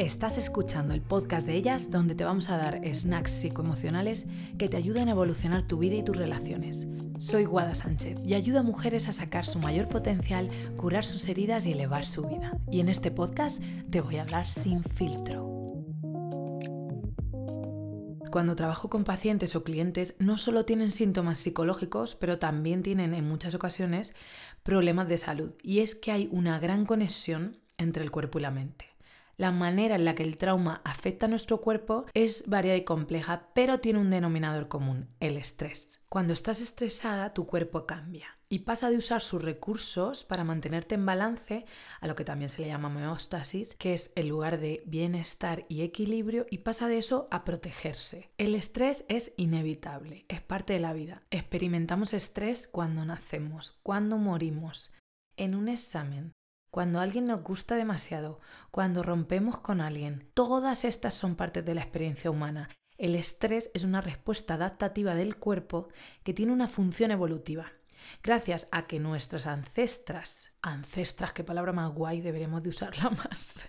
Estás escuchando el podcast de ellas donde te vamos a dar snacks psicoemocionales que te ayuden a evolucionar tu vida y tus relaciones. Soy Guada Sánchez y ayudo a mujeres a sacar su mayor potencial, curar sus heridas y elevar su vida. Y en este podcast te voy a hablar sin filtro. Cuando trabajo con pacientes o clientes, no solo tienen síntomas psicológicos, pero también tienen en muchas ocasiones problemas de salud. Y es que hay una gran conexión entre el cuerpo y la mente. La manera en la que el trauma afecta a nuestro cuerpo es variada y compleja, pero tiene un denominador común, el estrés. Cuando estás estresada, tu cuerpo cambia y pasa de usar sus recursos para mantenerte en balance a lo que también se le llama homeostasis, que es el lugar de bienestar y equilibrio, y pasa de eso a protegerse. El estrés es inevitable, es parte de la vida. Experimentamos estrés cuando nacemos, cuando morimos. En un examen, cuando alguien nos gusta demasiado, cuando rompemos con alguien. Todas estas son partes de la experiencia humana. El estrés es una respuesta adaptativa del cuerpo que tiene una función evolutiva. Gracias a que nuestras ancestras, ancestras, qué palabra más guay, deberemos de usarla más.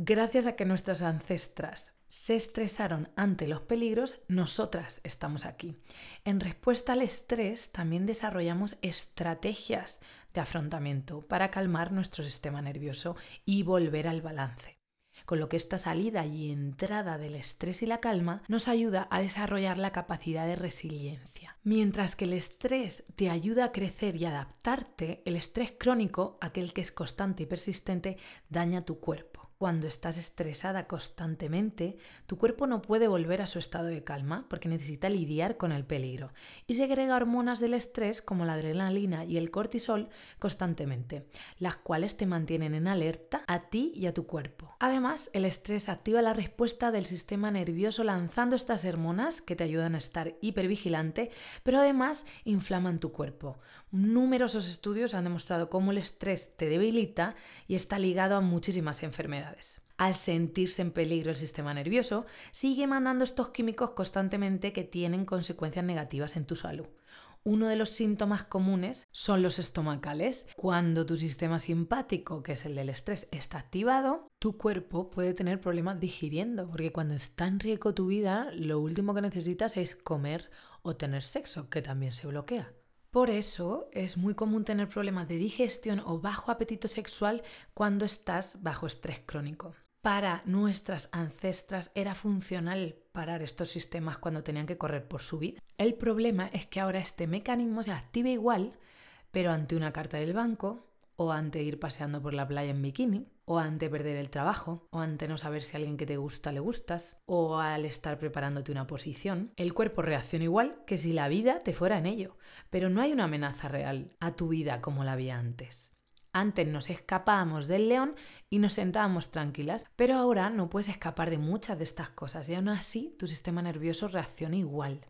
Gracias a que nuestras ancestras se estresaron ante los peligros, nosotras estamos aquí. En respuesta al estrés, también desarrollamos estrategias de afrontamiento para calmar nuestro sistema nervioso y volver al balance. Con lo que esta salida y entrada del estrés y la calma nos ayuda a desarrollar la capacidad de resiliencia. Mientras que el estrés te ayuda a crecer y adaptarte, el estrés crónico, aquel que es constante y persistente, daña tu cuerpo. Cuando estás estresada constantemente, tu cuerpo no puede volver a su estado de calma porque necesita lidiar con el peligro y segrega hormonas del estrés como la adrenalina y el cortisol constantemente, las cuales te mantienen en alerta a ti y a tu cuerpo. Además, el estrés activa la respuesta del sistema nervioso lanzando estas hormonas que te ayudan a estar hipervigilante, pero además inflaman tu cuerpo. Numerosos estudios han demostrado cómo el estrés te debilita y está ligado a muchísimas enfermedades. Al sentirse en peligro el sistema nervioso, sigue mandando estos químicos constantemente que tienen consecuencias negativas en tu salud. Uno de los síntomas comunes son los estomacales. Cuando tu sistema simpático, que es el del estrés, está activado, tu cuerpo puede tener problemas digiriendo, porque cuando está en riesgo tu vida, lo último que necesitas es comer o tener sexo, que también se bloquea. Por eso es muy común tener problemas de digestión o bajo apetito sexual cuando estás bajo estrés crónico. Para nuestras ancestras era funcional parar estos sistemas cuando tenían que correr por su vida. El problema es que ahora este mecanismo se activa igual, pero ante una carta del banco, o ante ir paseando por la playa en bikini, o ante perder el trabajo, o ante no saber si a alguien que te gusta le gustas, o al estar preparándote una posición, el cuerpo reacciona igual que si la vida te fuera en ello, pero no hay una amenaza real a tu vida como la había antes. Antes nos escapábamos del león y nos sentábamos tranquilas, pero ahora no puedes escapar de muchas de estas cosas y aún así tu sistema nervioso reacciona igual.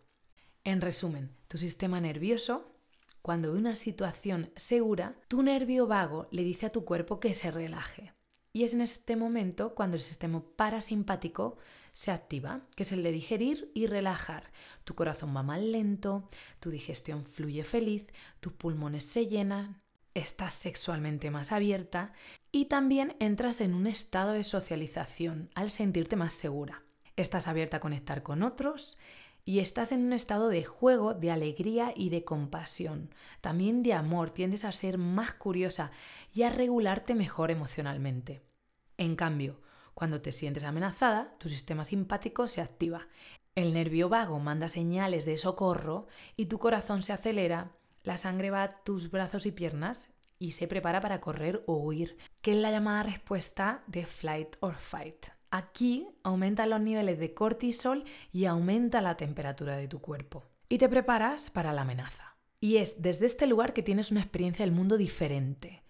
En resumen, tu sistema nervioso cuando ve una situación segura, tu nervio vago le dice a tu cuerpo que se relaje. Y es en este momento cuando el sistema parasimpático se activa, que es el de digerir y relajar. Tu corazón va más lento, tu digestión fluye feliz, tus pulmones se llenan, estás sexualmente más abierta y también entras en un estado de socialización al sentirte más segura. Estás abierta a conectar con otros y estás en un estado de juego, de alegría y de compasión, también de amor, tiendes a ser más curiosa y a regularte mejor emocionalmente. En cambio, cuando te sientes amenazada, tu sistema simpático se activa, el nervio vago manda señales de socorro y tu corazón se acelera, la sangre va a tus brazos y piernas y se prepara para correr o huir, que es la llamada respuesta de flight or fight. Aquí aumentan los niveles de cortisol y aumenta la temperatura de tu cuerpo. Y te preparas para la amenaza. Y es desde este lugar que tienes una experiencia del mundo diferente.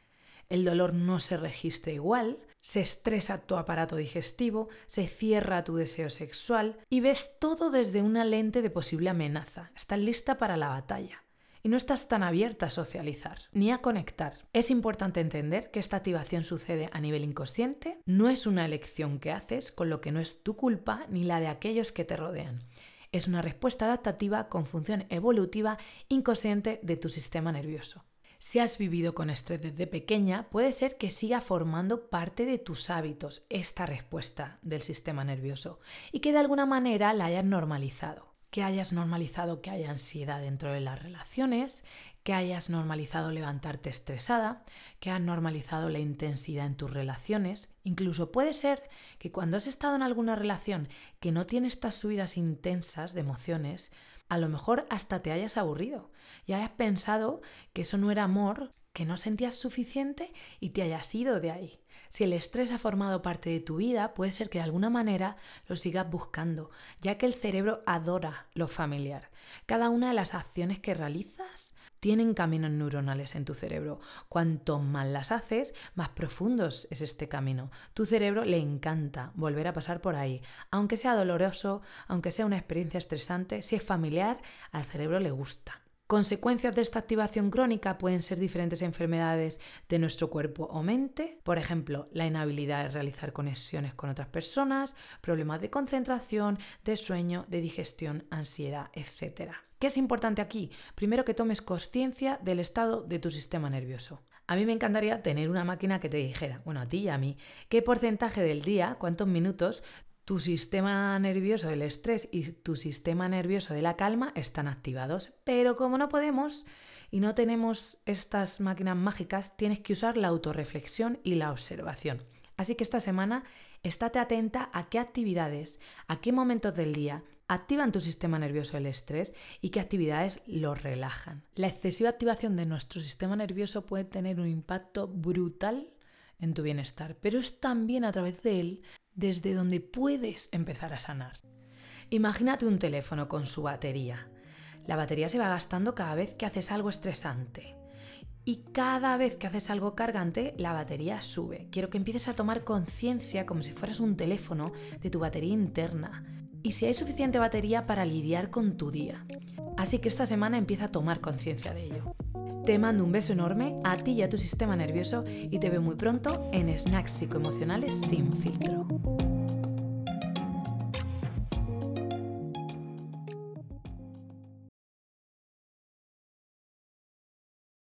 El dolor no se registra igual, se estresa tu aparato digestivo, se cierra tu deseo sexual y ves todo desde una lente de posible amenaza. Estás lista para la batalla y no estás tan abierta a socializar ni a conectar. Es importante entender que esta activación sucede a nivel inconsciente, no es una elección que haces, con lo que no es tu culpa ni la de aquellos que te rodean. Es una respuesta adaptativa con función evolutiva inconsciente de tu sistema nervioso. Si has vivido con estrés desde pequeña, puede ser que siga formando parte de tus hábitos esta respuesta del sistema nervioso y que de alguna manera la hayas normalizado. Que hayas normalizado que haya ansiedad dentro de las relaciones, que hayas normalizado levantarte estresada, que hayas normalizado la intensidad en tus relaciones. Incluso puede ser que cuando has estado en alguna relación que no tiene estas subidas intensas de emociones, a lo mejor hasta te hayas aburrido y hayas pensado que eso no era amor, que no sentías suficiente y te hayas ido de ahí. Si el estrés ha formado parte de tu vida, puede ser que de alguna manera lo sigas buscando, ya que el cerebro adora lo familiar. Cada una de las acciones que realizas tienen caminos neuronales en tu cerebro. Cuanto más las haces, más profundos es este camino. Tu cerebro le encanta volver a pasar por ahí. Aunque sea doloroso, aunque sea una experiencia estresante, si es familiar, al cerebro le gusta. Consecuencias de esta activación crónica pueden ser diferentes enfermedades de nuestro cuerpo o mente, por ejemplo, la inhabilidad de realizar conexiones con otras personas, problemas de concentración, de sueño, de digestión, ansiedad, etc. ¿Qué es importante aquí? Primero que tomes conciencia del estado de tu sistema nervioso. A mí me encantaría tener una máquina que te dijera, bueno, a ti y a mí, qué porcentaje del día, cuántos minutos tu sistema nervioso del estrés y tu sistema nervioso de la calma están activados. Pero como no podemos y no tenemos estas máquinas mágicas, tienes que usar la autorreflexión y la observación. Así que esta semana estate atenta a qué actividades, a qué momentos del día activan tu sistema nervioso el estrés y qué actividades lo relajan. La excesiva activación de nuestro sistema nervioso puede tener un impacto brutal en tu bienestar, pero es también a través de él desde donde puedes empezar a sanar. Imagínate un teléfono con su batería. La batería se va gastando cada vez que haces algo estresante. Y cada vez que haces algo cargante, la batería sube. Quiero que empieces a tomar conciencia como si fueras un teléfono de tu batería interna y si hay suficiente batería para lidiar con tu día. Así que esta semana empieza a tomar conciencia de ello. Te mando un beso enorme a ti y a tu sistema nervioso y te veo muy pronto en Snacks Psicoemocionales sin filtro.